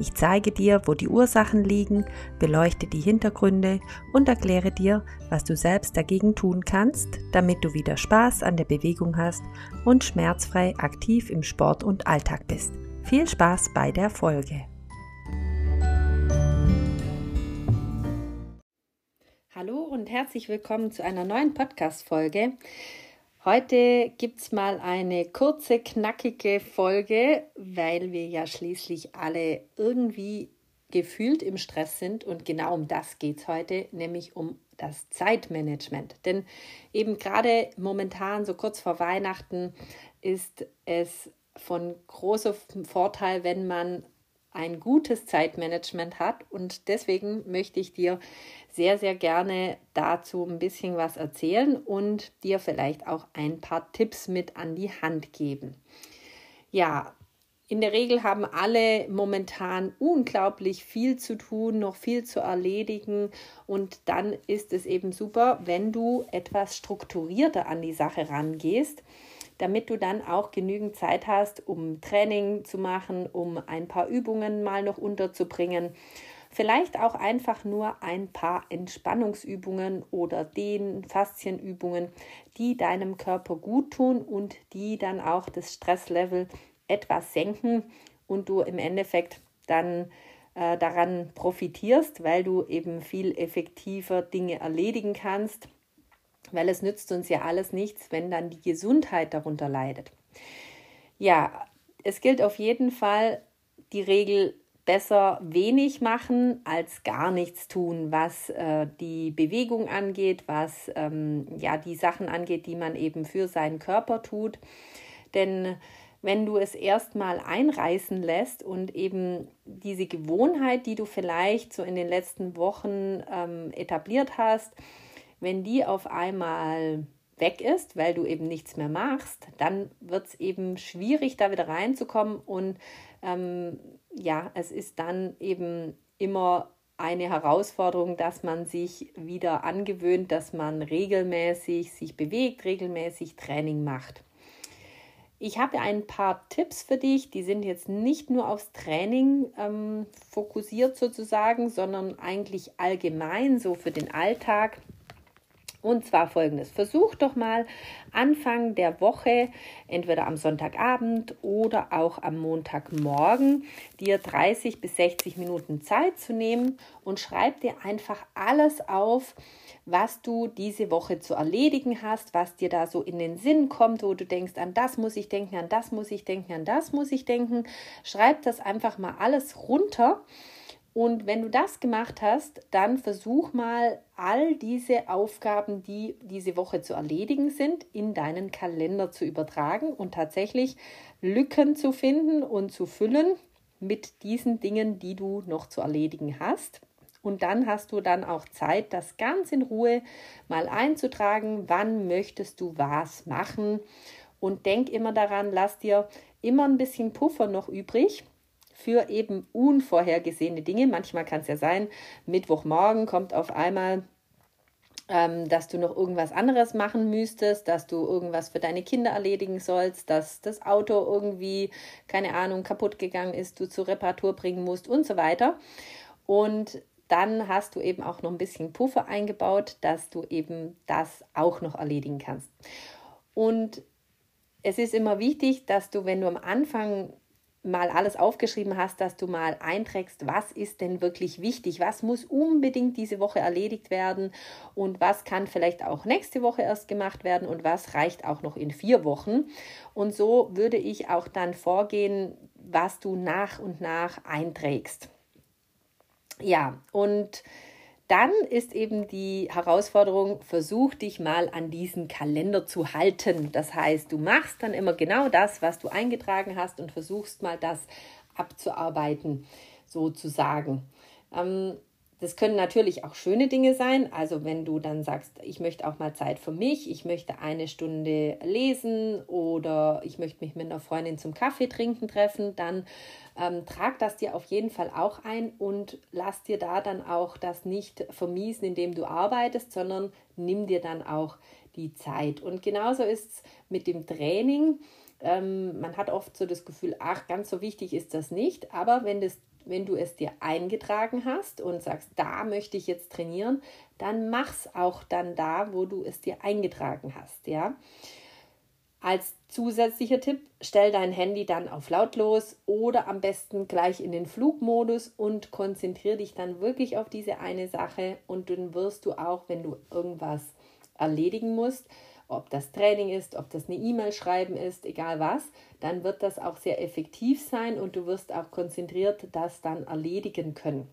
ich zeige dir, wo die Ursachen liegen, beleuchte die Hintergründe und erkläre dir, was du selbst dagegen tun kannst, damit du wieder Spaß an der Bewegung hast und schmerzfrei aktiv im Sport und Alltag bist. Viel Spaß bei der Folge. Hallo und herzlich willkommen zu einer neuen Podcast-Folge. Heute gibt es mal eine kurze, knackige Folge, weil wir ja schließlich alle irgendwie gefühlt im Stress sind und genau um das geht es heute, nämlich um das Zeitmanagement. Denn eben gerade momentan, so kurz vor Weihnachten, ist es von großem Vorteil, wenn man ein gutes Zeitmanagement hat. Und deswegen möchte ich dir sehr, sehr gerne dazu ein bisschen was erzählen und dir vielleicht auch ein paar Tipps mit an die Hand geben. Ja, in der Regel haben alle momentan unglaublich viel zu tun, noch viel zu erledigen und dann ist es eben super, wenn du etwas strukturierter an die Sache rangehst, damit du dann auch genügend Zeit hast, um Training zu machen, um ein paar Übungen mal noch unterzubringen. Vielleicht auch einfach nur ein paar Entspannungsübungen oder den Faszienübungen, die deinem Körper gut tun und die dann auch das Stresslevel etwas senken und du im Endeffekt dann äh, daran profitierst, weil du eben viel effektiver Dinge erledigen kannst, weil es nützt uns ja alles nichts, wenn dann die Gesundheit darunter leidet. Ja, es gilt auf jeden Fall die Regel besser wenig machen als gar nichts tun, was äh, die Bewegung angeht, was ähm, ja die Sachen angeht, die man eben für seinen Körper tut. Denn wenn du es erstmal einreißen lässt und eben diese Gewohnheit, die du vielleicht so in den letzten Wochen ähm, etabliert hast, wenn die auf einmal weg ist, weil du eben nichts mehr machst, dann wird es eben schwierig, da wieder reinzukommen und ähm, ja, es ist dann eben immer eine Herausforderung, dass man sich wieder angewöhnt, dass man regelmäßig sich bewegt, regelmäßig Training macht. Ich habe ein paar Tipps für dich, die sind jetzt nicht nur aufs Training ähm, fokussiert sozusagen, sondern eigentlich allgemein so für den Alltag. Und zwar folgendes. Versuch doch mal Anfang der Woche, entweder am Sonntagabend oder auch am Montagmorgen, dir 30 bis 60 Minuten Zeit zu nehmen und schreib dir einfach alles auf, was du diese Woche zu erledigen hast, was dir da so in den Sinn kommt, wo du denkst, an das muss ich denken, an das muss ich denken, an das muss ich denken. Schreib das einfach mal alles runter und wenn du das gemacht hast, dann versuch mal all diese Aufgaben, die diese Woche zu erledigen sind, in deinen Kalender zu übertragen und tatsächlich Lücken zu finden und zu füllen mit diesen Dingen, die du noch zu erledigen hast. Und dann hast du dann auch Zeit, das ganz in Ruhe mal einzutragen, wann möchtest du was machen. Und denk immer daran, lass dir immer ein bisschen Puffer noch übrig, für eben unvorhergesehene Dinge. Manchmal kann es ja sein, Mittwochmorgen kommt auf einmal ähm, dass du noch irgendwas anderes machen müsstest, dass du irgendwas für deine Kinder erledigen sollst, dass das Auto irgendwie, keine Ahnung, kaputt gegangen ist, du zur Reparatur bringen musst und so weiter. Und dann hast du eben auch noch ein bisschen Puffer eingebaut, dass du eben das auch noch erledigen kannst. Und es ist immer wichtig, dass du, wenn du am Anfang mal alles aufgeschrieben hast, dass du mal einträgst, was ist denn wirklich wichtig, was muss unbedingt diese Woche erledigt werden und was kann vielleicht auch nächste Woche erst gemacht werden und was reicht auch noch in vier Wochen. Und so würde ich auch dann vorgehen, was du nach und nach einträgst. Ja, und dann ist eben die Herausforderung, versuch dich mal an diesen Kalender zu halten. Das heißt, du machst dann immer genau das, was du eingetragen hast und versuchst mal das abzuarbeiten, sozusagen. Ähm, Das können natürlich auch schöne Dinge sein. Also wenn du dann sagst, ich möchte auch mal Zeit für mich, ich möchte eine Stunde lesen oder ich möchte mich mit einer Freundin zum Kaffee trinken treffen, dann ähm, trag das dir auf jeden Fall auch ein und lass dir da dann auch das nicht vermiesen, indem du arbeitest, sondern nimm dir dann auch die Zeit. Und genauso ist es mit dem Training. Ähm, man hat oft so das Gefühl, ach, ganz so wichtig ist das nicht. Aber wenn das wenn du es dir eingetragen hast und sagst, da möchte ich jetzt trainieren, dann mach's auch dann da, wo du es dir eingetragen hast, ja. Als zusätzlicher Tipp, stell dein Handy dann auf lautlos oder am besten gleich in den Flugmodus und konzentriere dich dann wirklich auf diese eine Sache und dann wirst du auch, wenn du irgendwas erledigen musst, ob das Training ist, ob das eine E-Mail schreiben ist, egal was, dann wird das auch sehr effektiv sein und du wirst auch konzentriert das dann erledigen können.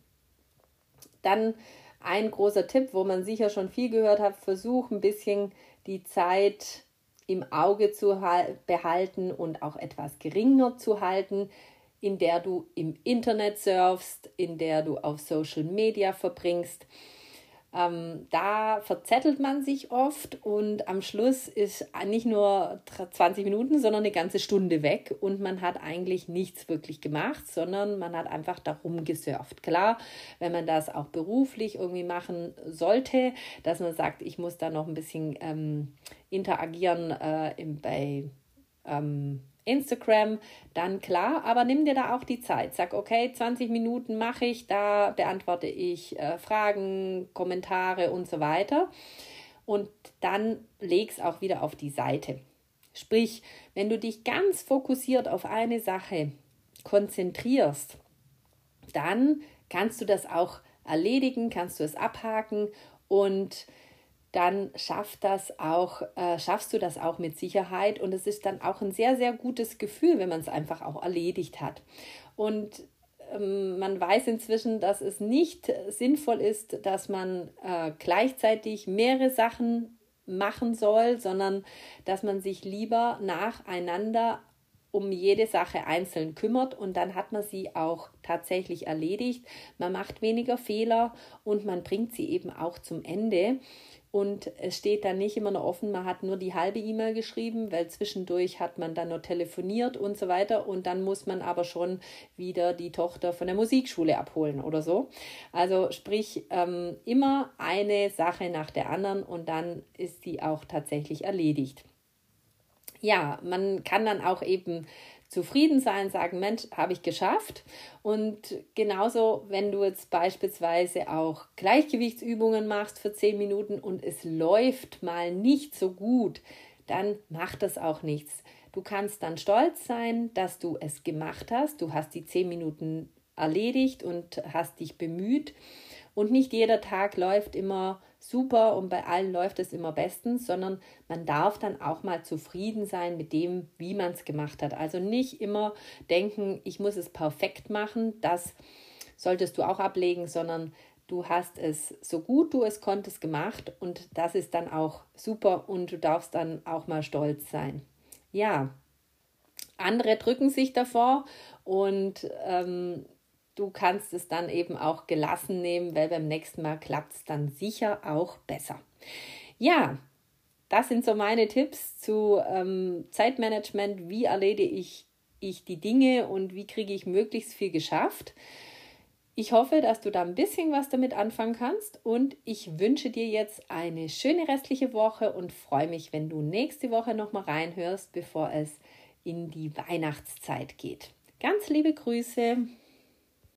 Dann ein großer Tipp, wo man sicher schon viel gehört hat, versuch ein bisschen die Zeit im Auge zu behalten und auch etwas geringer zu halten, in der du im Internet surfst, in der du auf Social Media verbringst ähm, da verzettelt man sich oft und am Schluss ist nicht nur 20 Minuten, sondern eine ganze Stunde weg und man hat eigentlich nichts wirklich gemacht, sondern man hat einfach darum gesurft. Klar, wenn man das auch beruflich irgendwie machen sollte, dass man sagt, ich muss da noch ein bisschen ähm, interagieren äh, im, bei ähm, Instagram, dann klar, aber nimm dir da auch die Zeit. Sag, okay, 20 Minuten mache ich, da beantworte ich äh, Fragen, Kommentare und so weiter. Und dann leg's auch wieder auf die Seite. Sprich, wenn du dich ganz fokussiert auf eine Sache konzentrierst, dann kannst du das auch erledigen, kannst du es abhaken und dann schafft das auch, äh, schaffst du das auch mit Sicherheit und es ist dann auch ein sehr, sehr gutes Gefühl, wenn man es einfach auch erledigt hat. Und ähm, man weiß inzwischen, dass es nicht sinnvoll ist, dass man äh, gleichzeitig mehrere Sachen machen soll, sondern dass man sich lieber nacheinander um jede Sache einzeln kümmert und dann hat man sie auch tatsächlich erledigt. Man macht weniger Fehler und man bringt sie eben auch zum Ende. Und es steht dann nicht immer noch offen, man hat nur die halbe E-Mail geschrieben, weil zwischendurch hat man dann noch telefoniert und so weiter. Und dann muss man aber schon wieder die Tochter von der Musikschule abholen oder so. Also sprich, ähm, immer eine Sache nach der anderen und dann ist sie auch tatsächlich erledigt. Ja, man kann dann auch eben zufrieden sein, sagen, Mensch, habe ich geschafft. Und genauso, wenn du jetzt beispielsweise auch Gleichgewichtsübungen machst für zehn Minuten und es läuft mal nicht so gut, dann macht das auch nichts. Du kannst dann stolz sein, dass du es gemacht hast. Du hast die zehn Minuten erledigt und hast dich bemüht. Und nicht jeder Tag läuft immer super und bei allen läuft es immer bestens, sondern man darf dann auch mal zufrieden sein mit dem, wie man es gemacht hat. Also nicht immer denken, ich muss es perfekt machen, das solltest du auch ablegen, sondern du hast es so gut du es konntest gemacht und das ist dann auch super und du darfst dann auch mal stolz sein. Ja, andere drücken sich davor und ähm, du kannst es dann eben auch gelassen nehmen, weil beim nächsten Mal klappt es dann sicher auch besser. Ja, das sind so meine Tipps zu ähm, Zeitmanagement. Wie erledige ich, ich die Dinge und wie kriege ich möglichst viel geschafft? Ich hoffe, dass du da ein bisschen was damit anfangen kannst und ich wünsche dir jetzt eine schöne restliche Woche und freue mich, wenn du nächste Woche nochmal reinhörst, bevor es in die Weihnachtszeit geht. Ganz liebe Grüße.